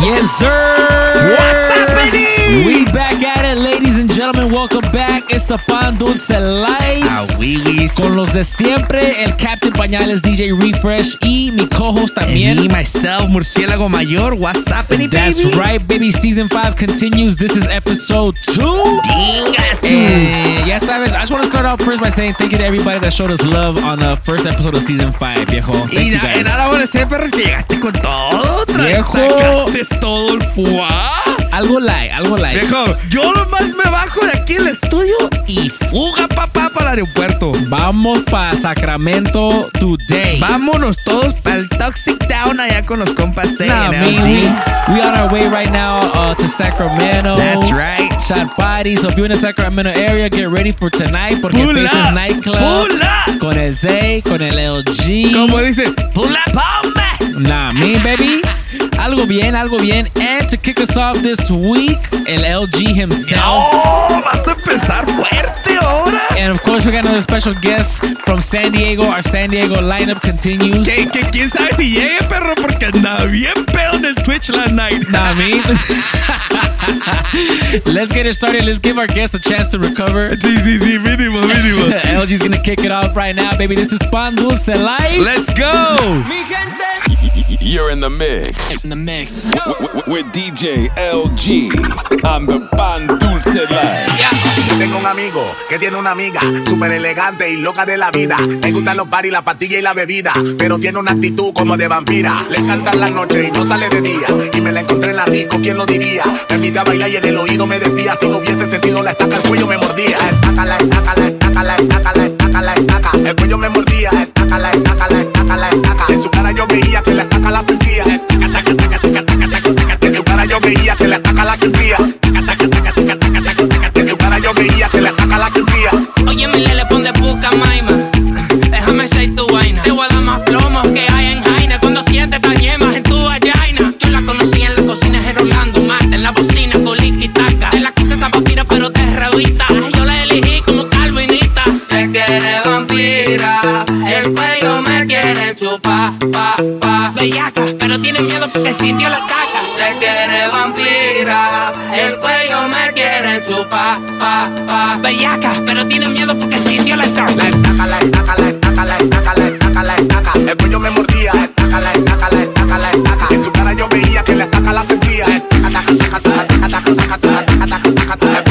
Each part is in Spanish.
Yes, sir. What's happening? We back at it, ladies and gentlemen. Welcome back. The Pan Dulce Live. Ah, wiwis. Con los de siempre, el Captain Pañales, DJ Refresh y mi co-host también. Me, myself, murciélago mayor. What's That's baby? right, baby. Season 5 continues. This is episode 2. Dingas. Eh, ya sabes, I just want to start off first by saying thank you to everybody that showed us love on the first episode of season 5, viejo. Thank Y you guys. en nada perros, que llegaste con todo. Viejo. Sacaste todo el fuá. Algo like, algo like. Viejo, yo nomás me bajo de aquí el estudio y fuga, papá, para el aeropuerto. Vamos para Sacramento today. Vámonos todos para el Toxic Town allá con los compas C Nah, en man, LG. we, we on our way right now uh, to Sacramento. That's right. Shot party. So if you're in the Sacramento area, get ready for tonight porque Pull Faces up. Nightclub Pull up. con el Zay, con el LG. Como dice, pull up on me. Nah, me baby. Algo bien, algo bien. And to kick us off this week, el LG himself. Oh, vas a empezar fuerte ahora. And of course, we got another special guest from San Diego. Our San Diego lineup continues. Que, que quién sabe si llegue, perro, porque andaba bien pedo en el Twitch last night. Nah, me. Let's get it started. Let's give our guests a chance to recover. Sí, sí, sí, mínimo, mínimo. LG's gonna kick it off right now, baby. This is Pan Dulce Live. Let's go. You're in the mix in the mix. with DJ LG on the Pan Dulce Live. Tengo un amigo que tiene una amiga súper elegante y loca de la vida. Le gustan los bares, la pastilla y la bebida, pero tiene una actitud como de vampira. Le cansan la noche y no sale de día. Y me la encontré en la disco, ¿quién lo diría? Me invité a bailar y en el oído me decía, si no hubiese sentido la estaca, el cuello me mordía. Estaca, la estaca, la estaca, la estaca, la estaca, la estaca. El cuello me mordía. Estaca, la estaca, la estaca, la estaca. En su cara yo veía que veía que la estaca la sentía. En su cara yo veía que la estaca la sentía. Oye, mi le pon de puca, maima. Déjame ser tu vaina. Te voy a dar más plomos que hay en Jaina. Cuando sientes tan yemas en tu vagina. Yo la conocí en la cocina en Rolando Marte. En la bocina con y taca. En la quinta esa vampira, pero te revista. Yo la elegí como calvinista. Se quiere vampira. El cuello me quiere chupar, pa, pa. Bellaca, pero tiene miedo porque sintió la pa, pa. Bellaca, pero tiene miedo porque sintió la ataca. La estaca, la estaca, la estaca, la estaca, la estaca, la estaca. El cuello me mordía. Estaca, la estaca, la estaca, la estaca. En su cara yo veía que la estaca la sentía. Estaca, taca, taca, taca, taca, taca, taca, taca, taca, taca, taca.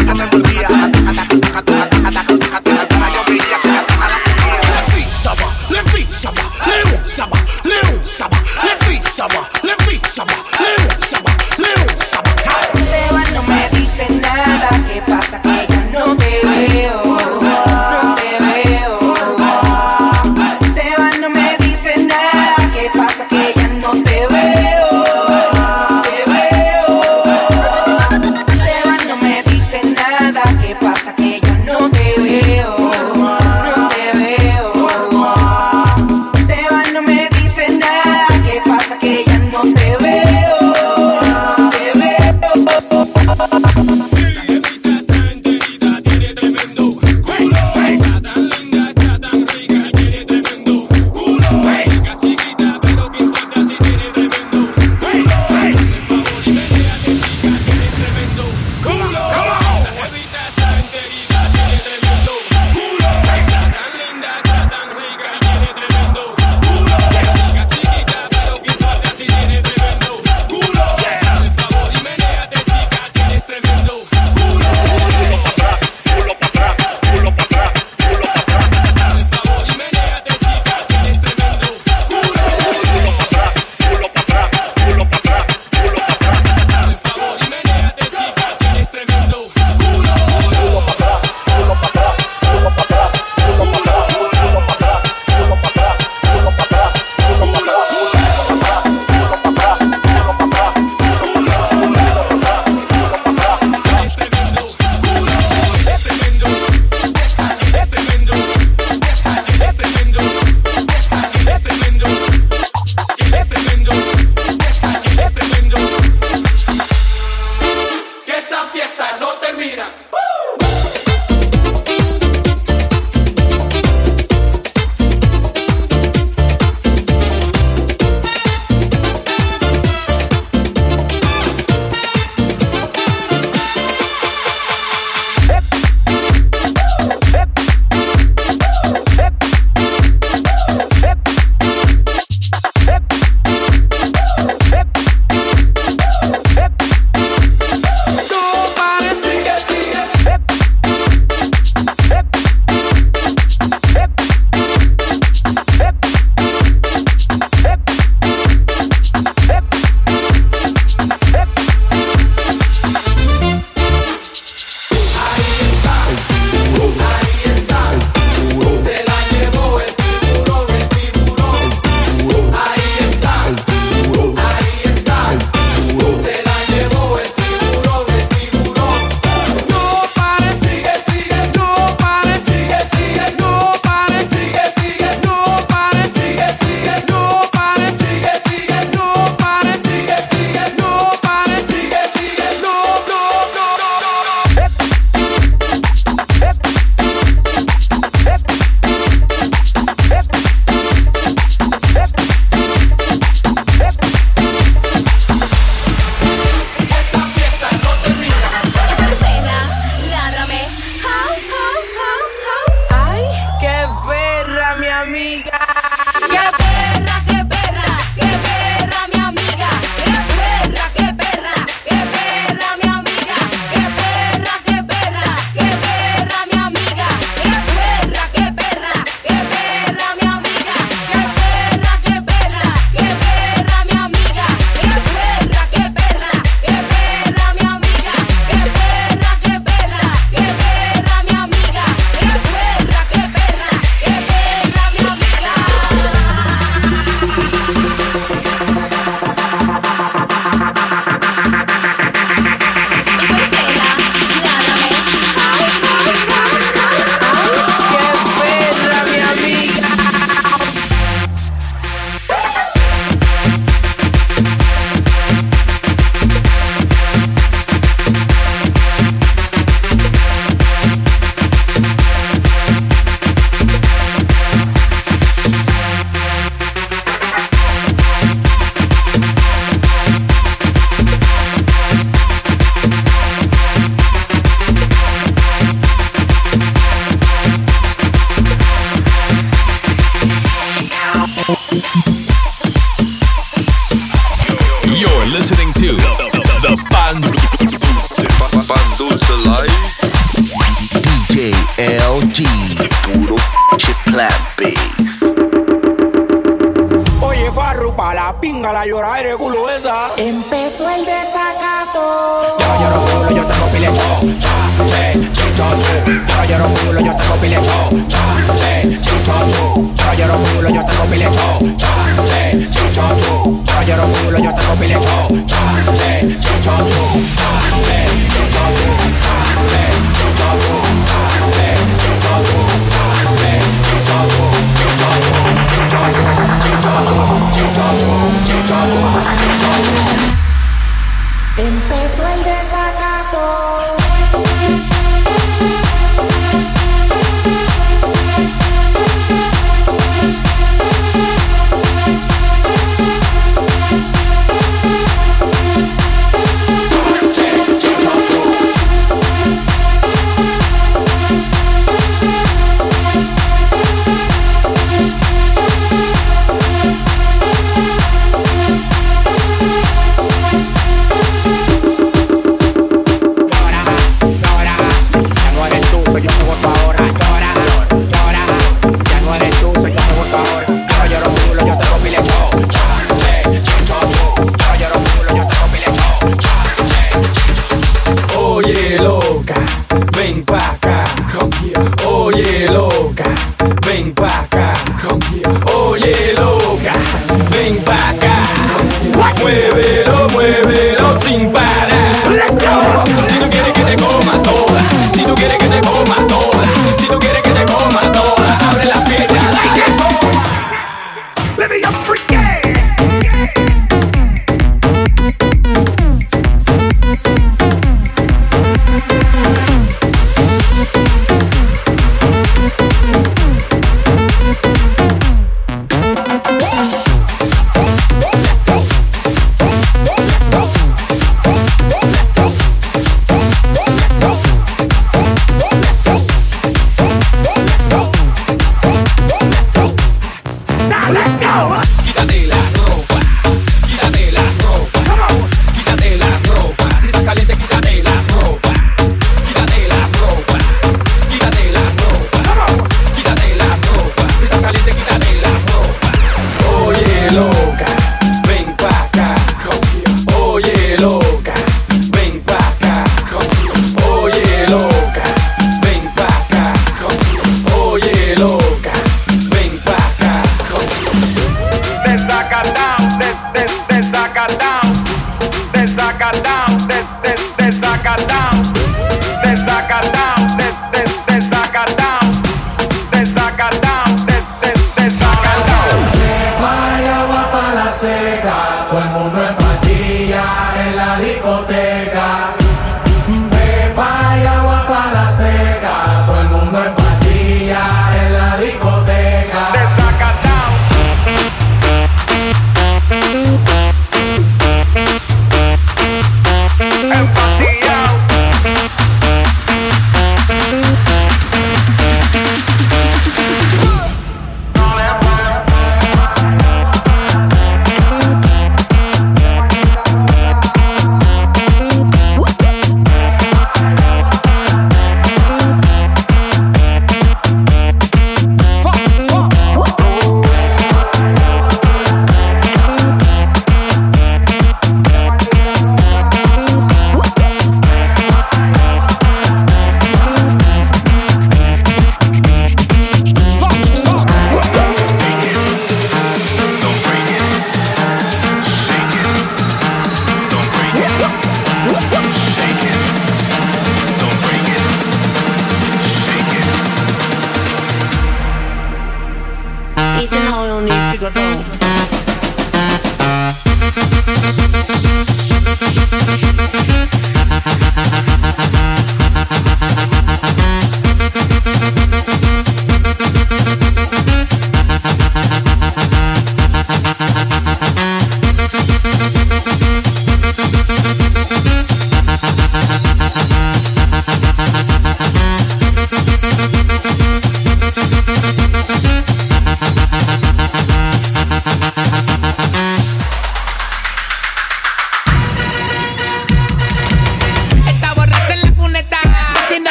empezó el desacato. Yo lloro culo, yo tengo pile yo, cha, che, chicho chu. Yo lloro culo, yo tengo pile yo, cha, che, chicho chu. Yo lloro culo, yo tengo pile yo, cha, che, chicho chu. Yo lloro culo, yo tengo pile yo, cha, che, chicho chu. Cha, che,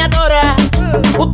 me adora. O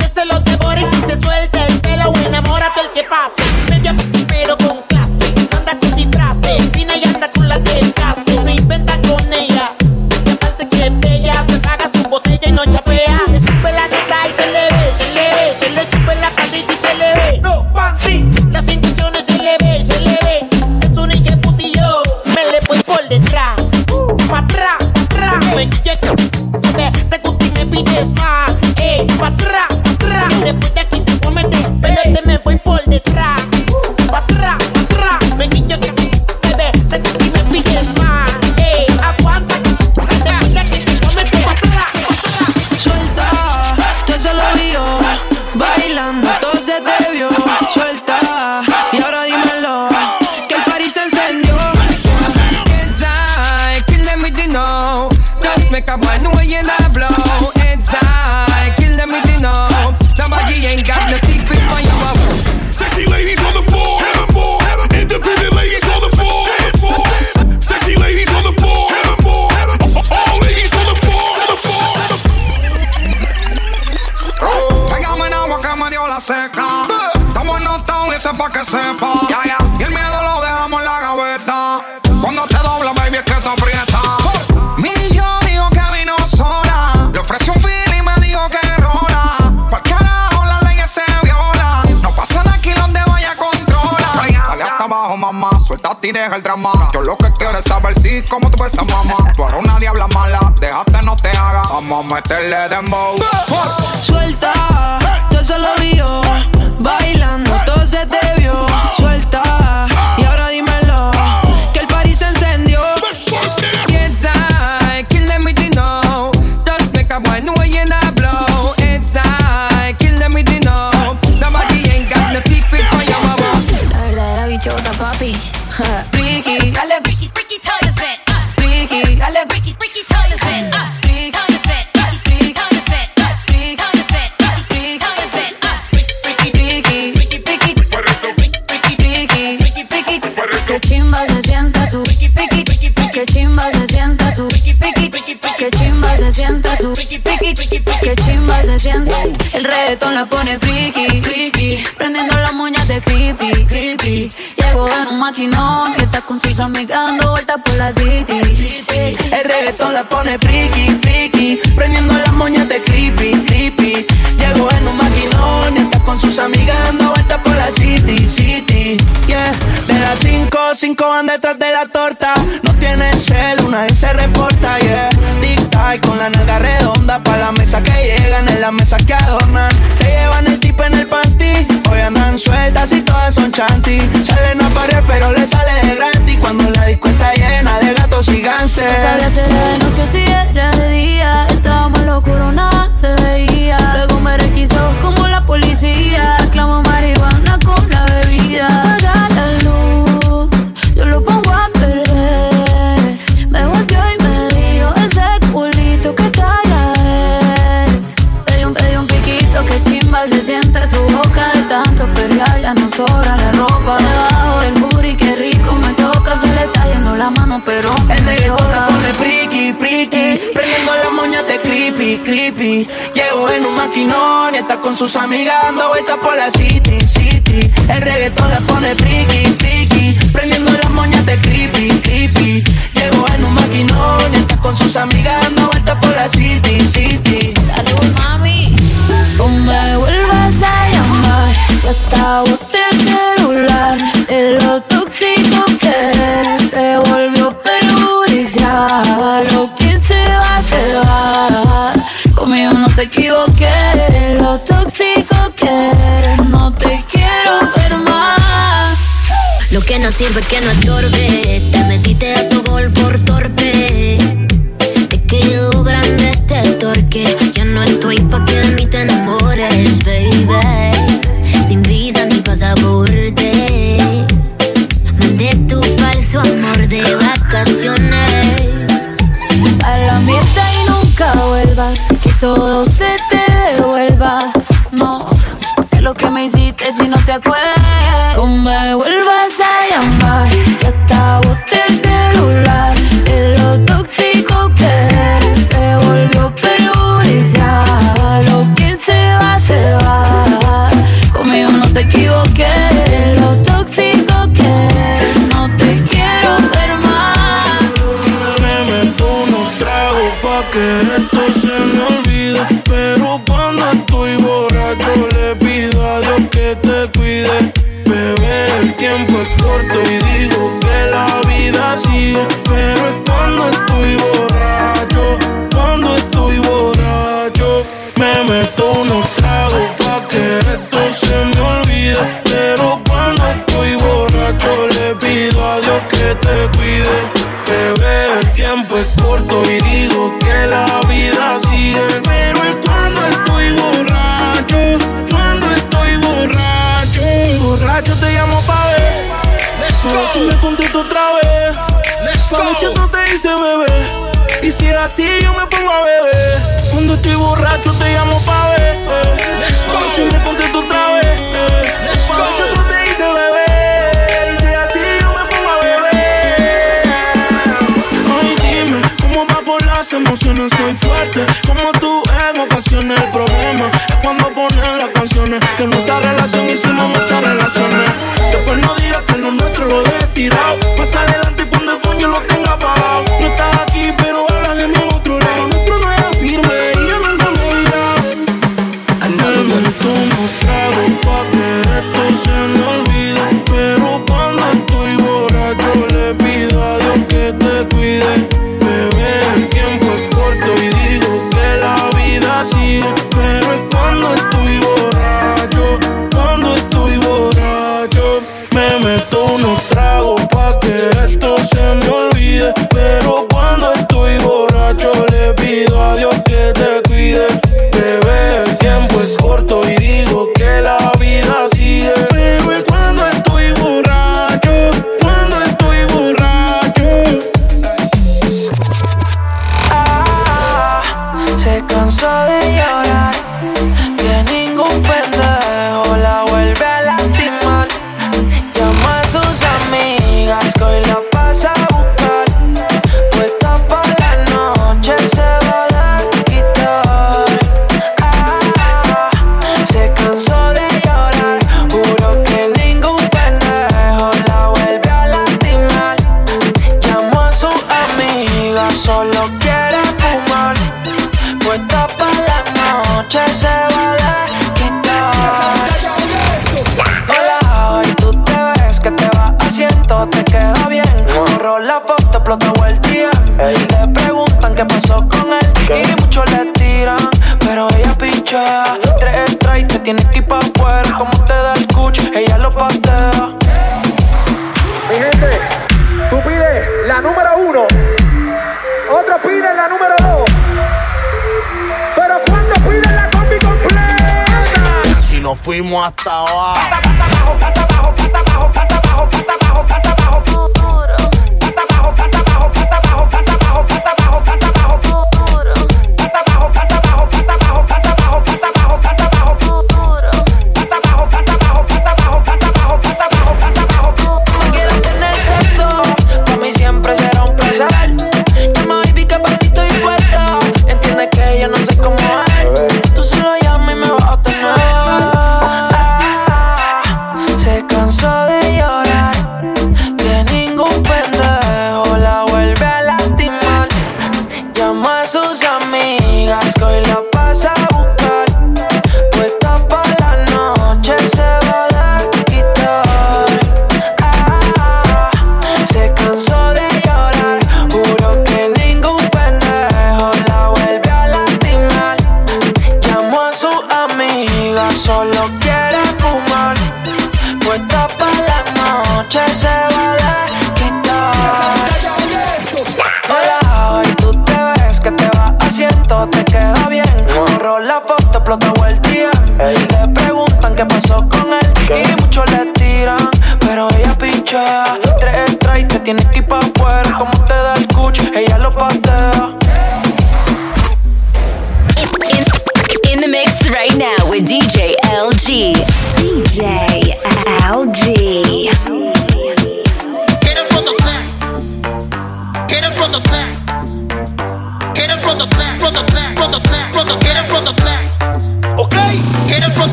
amigas dando vueltas por la city. El reggaetón la pone friki said El reggaetón la pone friki, friki. Eh. Prendiendo las moñas de creepy, creepy. Llego en un maquinón y está con sus amigas dando vueltas por la city, city. El reggaetón la pone friki, friki. Prendiendo las moñas de creepy, creepy. Llego en un maquinón y está con sus amigas dando vueltas por la city, city. Salud mami. Tú me vuelvas a llamar. Yo estaba el celular. El otro equivoqué. Lo tóxico que eres, no te quiero ver más. Lo que no sirve que no estorbe. Te metiste a tu gol por torpe te acuerdes. Y si es así, yo me pongo a beber. Cuando estoy borracho, te llamo pa' ver. Eh. Let's go. Si me contesto otra vez. Eh. Let's go. Yo te hice bebé. Y si es así, yo me pongo a beber. Ay, dime, ¿cómo bajo las emociones? Soy la número uno. Otros piden la número dos. Pero cuando piden la combi completa. Y nos fuimos hasta abajo. Hasta, hasta abajo, hasta abajo, hasta abajo, hasta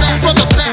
tres, cuatro, tres.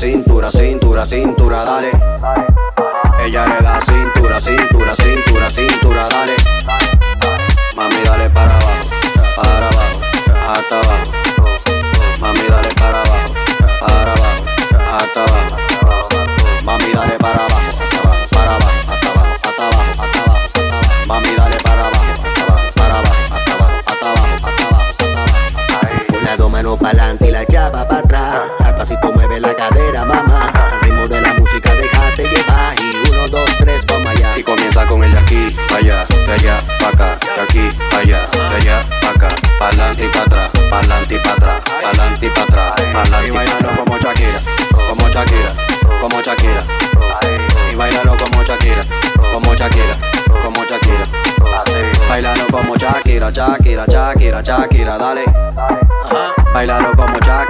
cintura, cintura, cintura, dale. Ella le da cintura, cintura, Shakira, dale. Ajá. Bailalo como Shakira.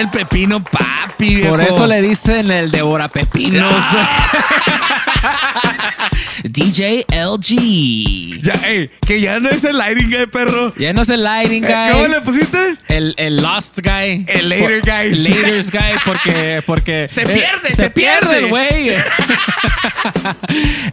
el pepino papi, viejo. Por eso le dicen el devora pepinos. DJ LG. Ya, ey, que ya no es el lighting guy, perro. Ya no es el lighting guy. Eh, ¿Cómo le pusiste? El, el lost guy. El later Por- guy, sí. Laters guy porque, porque Se eh, pierde, se, se pierde, güey.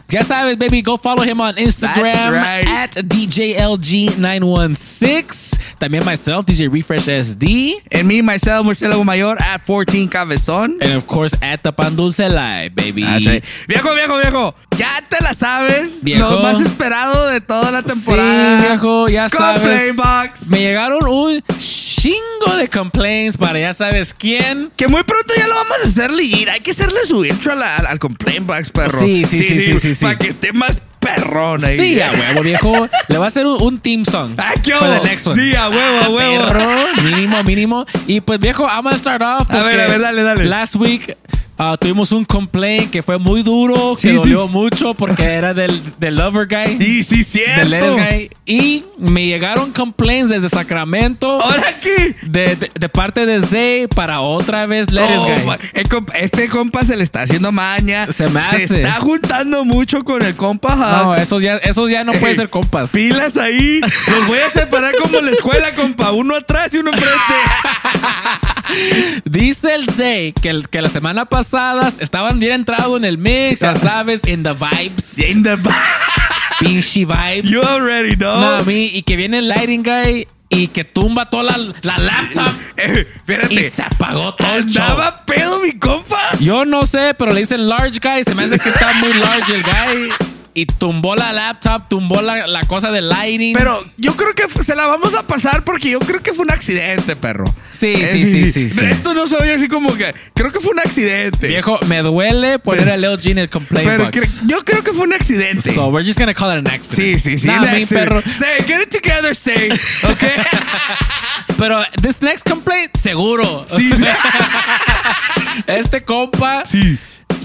ya sabes, baby, go follow him on Instagram right. at DJLG916. También myself, DJ Refresh SD. And me, myself, Marcelo Mayor at 14 Cabezón. And of course, at the Pan Dulce Live, baby. That's right. Viejo, viejo, viejo. Ya te la sabes. Viejo. Lo más esperado de toda la temporada. Sí, viejo, ya Complaint sabes. Box. Me llegaron un chingo de complaints para ya sabes quién. Que muy pronto ya lo vamos a hacerle ir. Hay que hacerle su intro a la- al, al Complaint Box, perro. Sí, sí, sí, sí, sí, sí. Para que esté más perrón ahí. Sí, a huevo, viejo. Le va a hacer un, un team song. Ah, ¿qué for the hubo? next one. Sí, a huevo, a Ah, huevo. Perro, mínimo, mínimo. Y pues, viejo, I'm gonna start off. A ver, porque a ver, dale, dale. Last week uh, tuvimos un complaint que fue muy duro, que Sí, sí. dolió mucho porque era del, del lover guy. Y sí, Del les cierto. guy. Y me llegaron complaints desde Sacramento. ¿Ahora qué? De, de, de parte de Zay para otra vez Lettuce Oh, Guy. compa- este compa se le está haciendo maña. Se me hace. está juntando mucho con el compa No, Hugs. esos ya, esos ya no pueden Ey, ser compas. Pilas ahí. Los voy a separar como la escuela, compa. Uno atrás y uno enfrente. Dice el Zay que, el- que la semana pasada estaban bien entrados en el mix, ya sabes, in the vibes. In the Pinchy vibes. You already know. No, a mí, y que viene el lighting guy y que tumba toda la, la laptop Eh, espérate. y se apagó todo el show. ¿Andaba pedo mi compa? Yo no sé, pero le dicen large guy. Se me hace que está muy large el guy. Y tumbó la laptop, tumbó la, la cosa de lighting. Pero yo creo que se la vamos a pasar porque yo creo que fue un accidente, perro. Sí, Eh, sí, sí, sí, sí. Esto no se oye así como que. Creo que fue un accidente. Viejo, me duele poner a Lil G en el complaint Pero box. cre- yo creo que fue un accidente. So we're just gonna call it an accident. Sí, sí, sí. Nah, perro. Say, get it together, say. Ok. Pero this next complaint, seguro. Sí, sí. este compa. Sí.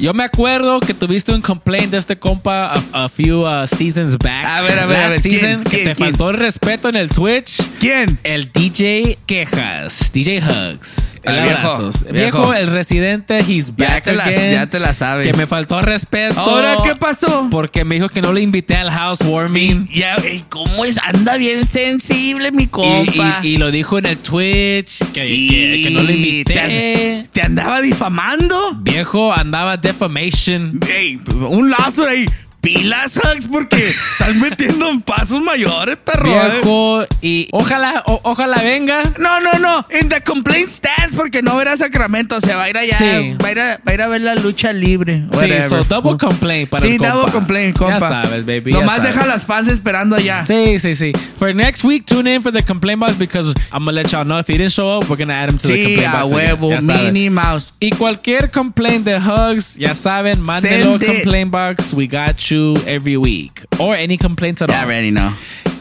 Yo me acuerdo que tuviste un complaint de este compa a, a few uh, seasons back. A ver, a ver, a Last ver, ¿quién? season, que ¿Quién? te ¿Quién? faltó el respeto en el Twitch. ¿Quién? El DJ Quejas. DJ Hugs. El viejo, abrazos. viejo. Viejo, el residente, he's Ya back te, ya te la sabes. Que me faltó respeto. ¿Ahora qué pasó? Porque me dijo que no le invité al housewarming. Y, ya, ey, ¿cómo es? Anda bien sensible, mi Y, compa. y- y lo dijo en el Twitch que, Y que- que no le invité. Te, te andaba difamando. Viejo andaba defamation. Ey, un lazo ahí. Pilas, Hugs, porque estás metiendo en pasos mayores, perro. eh. Viejo y ojalá o- ojalá venga. No, no, no. En the complaint stand, porque no verá Sacramento. Se va a ir allá. Sí. Va, a ir a, va a ir a ver la lucha libre. Sí, so double complaint para sí, el compa. double complaint, compa. Ya sabes, baby. Nomás sabes. deja a las fans esperando allá. Sí, sí, sí. For next week, tune in for the complaint box because I'm gonna let y'all know if he didn't show up, we're gonna add him to the complaint a box. again. huevo. Minnie Mouse. Y cualquier complaint de Hugs, ya saben, mándenlo complaint box. We got you every week. Or any complaints at all. already know.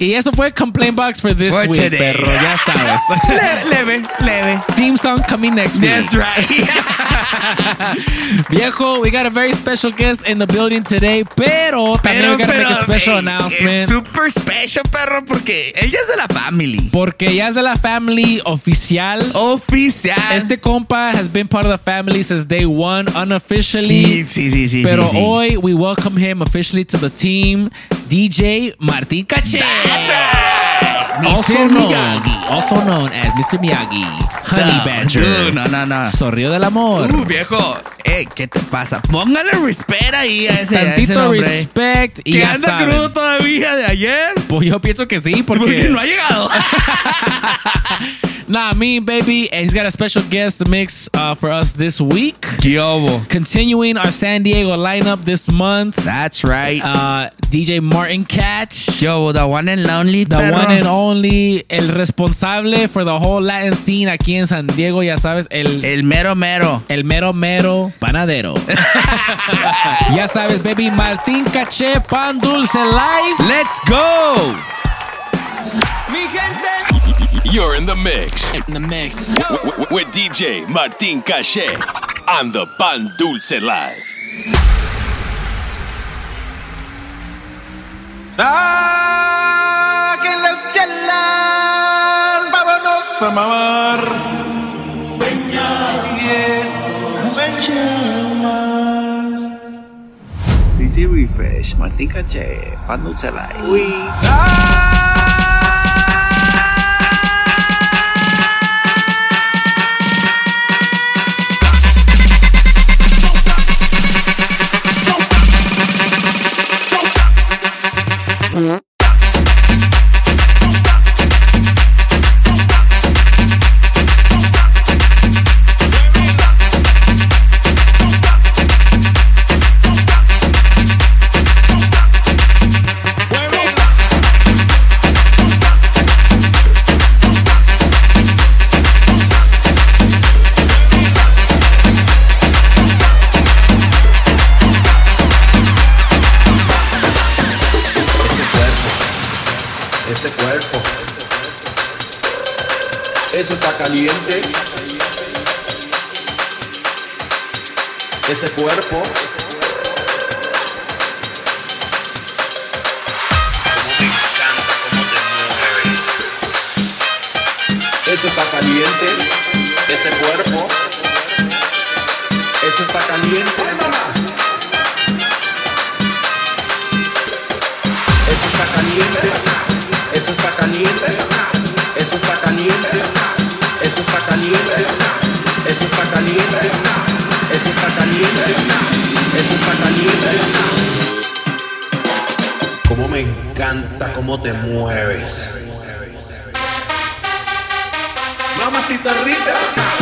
Y eso fue complaint box for this For week, today. perro. Ya sabes. Le- leve, leve. Theme song coming next week. That's right. Viejo, we got a very special guest in the building today, pero, también we gotta make a special ey, announcement. super special, perro, porque ella es de la family. Porque ya es de la family oficial. Oficial. Este compa has been part of the family since day one, unofficially. Sí, sí, sí, sí. Pero sí, sí. hoy we welcome him officially to the team, DJ Martín Caché. Also Mr. known, Miyagi. also known as Mr. Miyagi, Honey No, Badger, dude, no, no, no. Sorrio del Amor. Uh, viejo, Eh, ¿qué te pasa? Póngale respect ahí a ese, a ese Tantito nombre. respect y ¿Que ya anda saben. crudo todavía de ayer? Pues yo pienso que sí, porque, Porque no ha llegado. Nah, me, baby, and he's got a special guest mix uh, for us this week. ¿Qué hubo? Continuing our San Diego lineup this month. That's right. Uh, DJ Martin Catch. ¿Qué hubo? The one and lonely, The perro. one and only, el responsable for the whole Latin scene aquí en San Diego, ya sabes, el, El mero mero. el mero mero panadero. ya sabes, baby, Martín Caché, Pan Dulce Live. Let's go. You're in the mix In the mix. with DJ Martin Caché on the Pan Dulce Live. Saquen las chelas, vámonos a mamar. DJ Refresh, Martín Caché, Pan Dulce Live. Eso está caliente. Ese cuerpo, eso está caliente. Ese cuerpo, eso está caliente. Eso está caliente, eso está caliente, eso está caliente, eso está caliente, eso está caliente, eso está caliente, eso está caliente. Cómo me encanta cómo te mueves. Mamacita rica.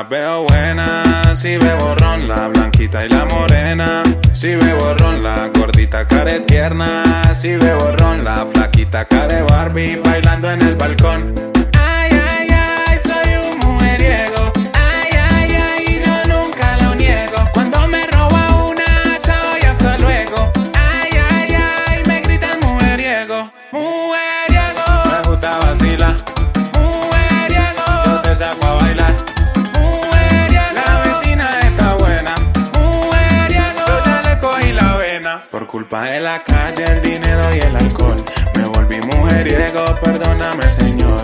Las veo buenas. Si bebo ron, la blanquita y la morena. Si bebo ron, la gordita care tierna. Si bebo ron, la flaquita care Barbie bailando en el balcón. Culpa de la calle, el dinero y el alcohol. Me volví mujeriego, perdóname, señor.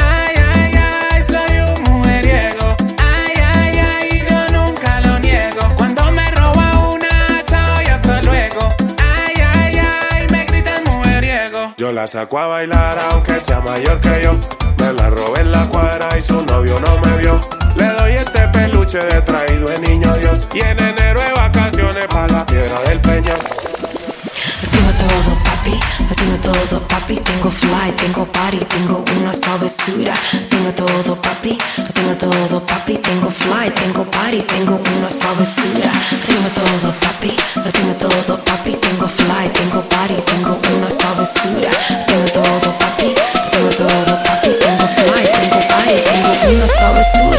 Ay, ay, ay, soy un mujeriego. Ay, ay, ay, yo nunca lo niego. Cuando me roba una, chao y hasta luego. Ay, ay, ay, me gritan mujeriego. Yo la saco a bailar aunque sea mayor que yo. Me la robé en la cuadra y su novio no me vio. Le doy este peluche de traído de niño Dios. Y en enero de vacaciones para la tierra del peñón. Papi, lo tengo todo, papi. Tengo fly, tengo party, tengo una sabrosura. Tengo todo, papi, lo tengo todo, papi. Tengo fly, tengo party, tengo una sabrosura. Tengo todo, papi, lo tengo todo, papi. Tengo fly, tengo party, tengo una sabrosura. Tengo todo, papi, tengo todo, papi. Tengo fly, tengo party, tengo una sabrosura.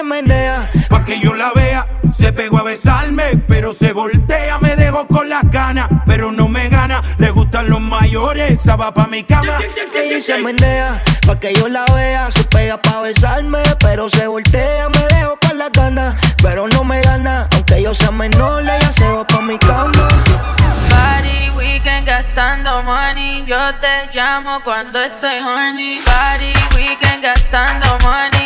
se menea, pa' que yo la vea. Se pegó a besarme, pero se voltea, me dejó con las ganas, pero no me gana. Le gustan los mayores, esa va pa' mi cama. Y se menea, pa' que yo la vea. Se pega pa' besarme, pero se voltea, me dejó con las ganas, pero no me gana. Aunque yo sea menor, ella se va pa' mi cama. Party weekend gastando money, yo te llamo cuando estoy horny. Party weekend gastando money.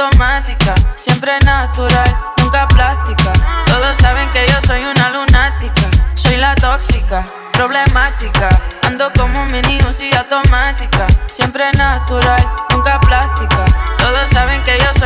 automática, siempre natural, nunca plástica. Todos saben que yo soy una lunática, soy la tóxica, problemática. Ando como un mini Uzi automática, siempre natural, nunca plástica. Todos saben que yo soy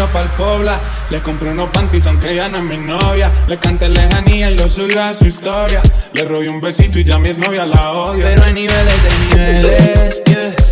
camino pa'l Pobla. Le compré unos panties aunque ya no es mi novia. Le canté lejanía y lo subí a su historia. Le robé un besito y ya mi novia la odia. Pero hay niveles de niveles, yeah.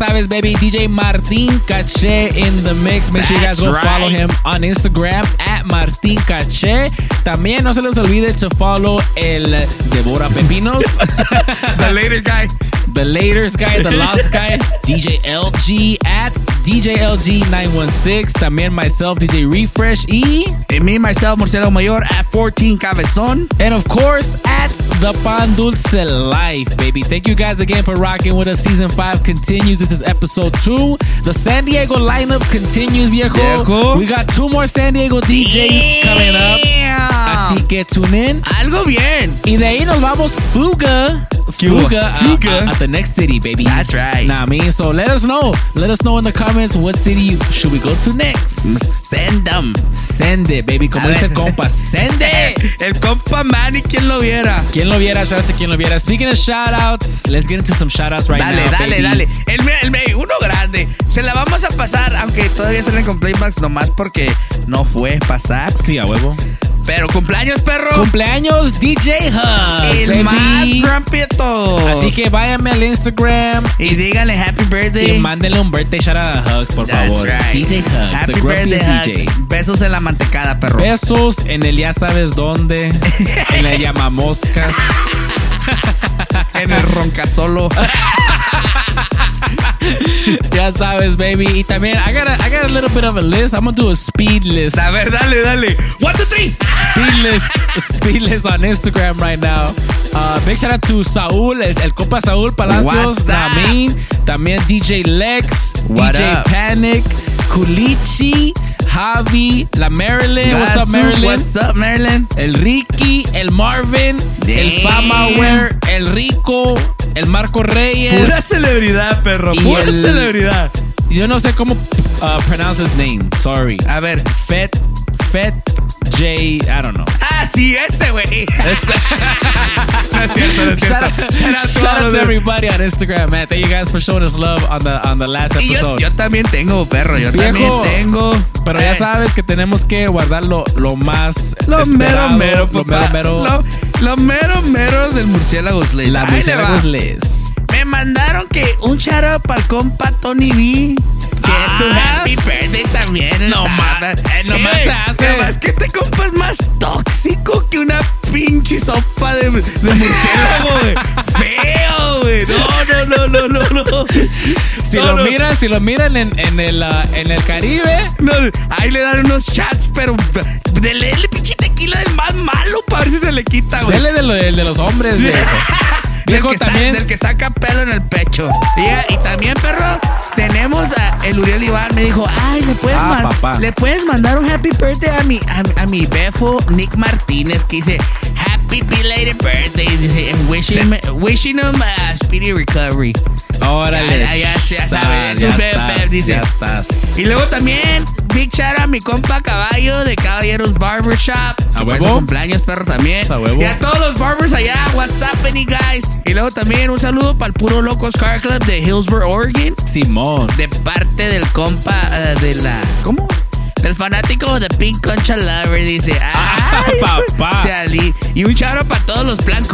Sabes, baby. DJ Martin Caché in the mix. Make sure you guys go follow him on Instagram at Martin Caché. También no se les olvide to follow el Devora Pepinos. The later guy. The latest guy, the last guy, DJ LG at DJ LG916. También myself, DJ Refresh E. And me, myself, Marcelo Mayor at 14 Cabezón. And of course, at the Pan Dulce Life, baby. Thank you guys again for rocking with us. Season 5 continues. This is episode 2. The San Diego lineup continues, viejo. Viejo. We got two more San Diego DJs coming up. Así que tune in. Algo bien. Y de ahí nos vamos fuga. Fuga, Fuga. at the next city, baby. That's right. Nah, I mean, so let us know. Let us know in the comments what city should we go to next. Send them. Send it, baby. Como A dice el compa, send it. El compa Manny, ¿quién lo viera? Quien lo viera, shout out to quien lo viera. Speaking of shout outs, let's get into some shout outs right dale, now. dale, baby. dale. El, el uno grande. Se la vamos a pasar, aunque todavía está en el Playmax, nomás porque no fue pasar. Sí, a huevo. Pero cumpleaños, perro. Cumpleaños DJ Hug. el baby. más todos. Así que váyanme al Instagram Y díganle happy y birthday. mándenle un birthday shout out a Hugs, por That's favor. right. DJ Hug, Happy the birthday, DJ. Hugs. Besos en la mantecada, perro. Besos en el ya sabes dónde, en el llamamoscas. en el roncasolo. ya sabes, baby. Y también, I got, a, I got a little bit of a list. I'm gonna do a speed list. A ver, dale, dale. One, two, three. Speed list, speed list on Instagram right now. Uh, big shout out to Saúl, el, el compa Saúl Palacios? Namin. También DJ Lex, What DJ up? Panic, Kulichi, Javi, la Marilyn. What's up, Marilyn? What's up, Marilyn? El Ricky, el Marvin, el Damn. Famaware, el Rico, el Marco Reyes. Pura celebridad, perro. Pura el- celebridad. Yo no sé cómo uh, pronounce his name. Sorry. A ver. Fet, Fet J. I don't know. Ah, sí, ese, güey. no es cierto, no es Shout cierto. out, Shout out to shout out everybody on Instagram, man. Thank you guys for showing us love on the on the last yo, episode. yo también tengo, perro. Yo Viejo, también tengo. Pero ya Eh, sabes que tenemos que guardar lo, lo más Lo mero, mero, lo papá. mero, mero. Lo, lo mero, mero del murciélago Slays. la les. Me mandaron que un shout out para el compa Tony B. Que es un happy birthday también. No sábado. eh, nomás Eh, se hace. Además que compa es más tóxico que una pinche sopa de, de murciélago, güey. Feo, güey. No, no, no, no, no, no. Si No, lo no. miran, si lo miran en, en el ah, en el Caribe, No, ahí le dan unos chats, pero dele el pinche tequila del más malo para ver si se le quita, güey. dele de, lo- de los hombres, viejo. Del que, sa- también. del que saca pelo en el pecho. Y, y también, perro, tenemos a el Uriel Iván. Me dijo, ay, ¿le puedes, Ah, man-. ¿le puedes mandar un happy birthday a mi, a, a mi befo Nick Martínez? Que dice, happy belated birthday. Dice, and wishing, wishing him a speedy recovery. Órale. Ya, ya, ya sabes, ya un estás, bebé, dice. Ya estás. Y luego también, Big shout out a mi compa Caballo de Caballeros Barbershop. ¿A huevo? cumpleaños, perro, también. A huevo. Y a todos los barbers allá, what's up, any Y luego también un saludo para el puro Locos Car Club de Hillsborough, Oregon. Simón. De parte del compa eh, de la. ¿Cómo? Del fanático de Pink Concha Lover, dice. Ah, Ay, papá. Salí. Y un charo para todos los Plan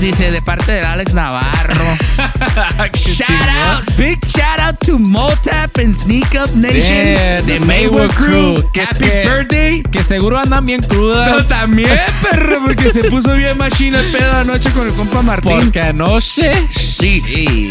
dice, de parte del Alex Navarro. shout out, big shout out to Motap and Sneak Up Nation Yeah, de the Maywood Crew. Crew. Que- Happy que- birthday. Que seguro andan bien No, crudas. también, perro, porque se puso bien machina el pedo anoche con el compa Martín. Porque anoche. Sí.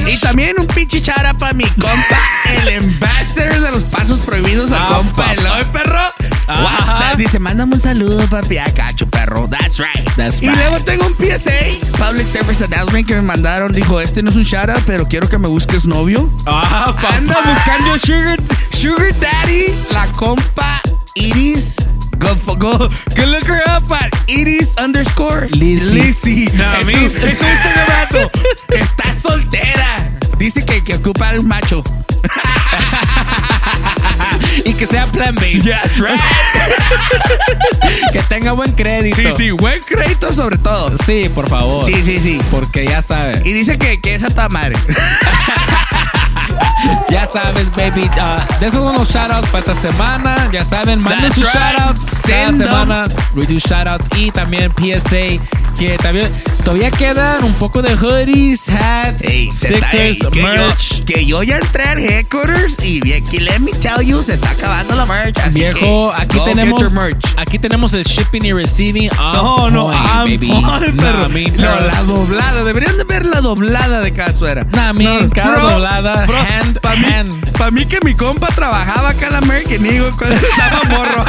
Y también un pinche chara para mi compa, el ambassador de los pasos prohibidos, al Ah, compa. Eloy, perro. WhatsApp, dice, mándame un saludo, papi. A cacho, perro. That's right. That's y right. luego tengo un PSA, Public Service Announcement, que me mandaron. Dijo, este no es un shout out, pero quiero que me busques novio. Ah, papá. Anda buscando sugar, sugar daddy, la compa Iris. Go, go, go look her up at Iris underscore Lizzy. No, es, es un Instagram. Está soltera. Dice que, que ocupa un macho. que sea plan base. That's right. que tenga buen crédito. Sí, sí, buen crédito sobre todo. Sí, por favor. Sí, sí, sí. Porque ya sabes. Y dice que, que es a madre. Ya sabes, baby. Uh, de esos son los shoutouts para esta semana. Ya saben, manden sus right. shoutouts cada semana. We do shoutouts y también PSA. Que también todavía quedan un poco de hoodies, hats, Ey, se está- stickers, ey, que, merch. yo, que yo ya entré al headquarters y que let me tell you, se está acabando la merch. Así Viejo, que aquí tenemos merch. aquí tenemos el shipping y receiving. No, no, baby. fine, No, No, la doblada. Deberían de ver la doblada de cada suera. Nah, mi, cada doblada, hand, Para mí, pa' mí que mi compa trabajaba acá en la American Eagle cuando estaba morro.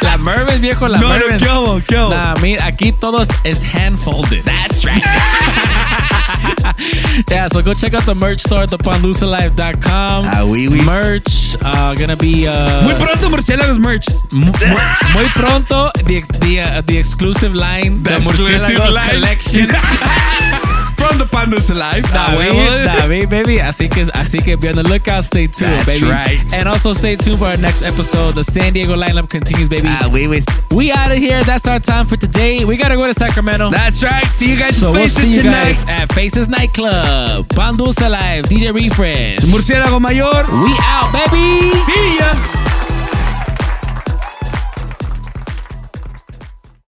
La Mervyn, viejo, la No, no. ¿qué hubo? ¿Qué hubo? Nah, mira, aquí todo es- hand folded. That's right. yeah, so go check out the merch store at thepanlusalife.com. Ah, oui, oui. Merch, uh, gonna be uh, Muy pronto Murciélagos merch. mu- mu- muy pronto the the, uh, the exclusive line, the, Murciélagos line. collection. From the Pandals Alive. David, David, baby. Así que, así que be on the lookout. Stay tuned, That's baby. right. And also stay tuned for our next episode. The San Diego lineup continues, baby. Ah, oui, oui. we out of here. That's our time for today. We gotta go to Sacramento. That's right. See you guys so in we'll Faces see you tonight. guys at Faces Nightclub, Pan Dulce Live, DJ Refresh. Murciélago Mayor. We out, baby. See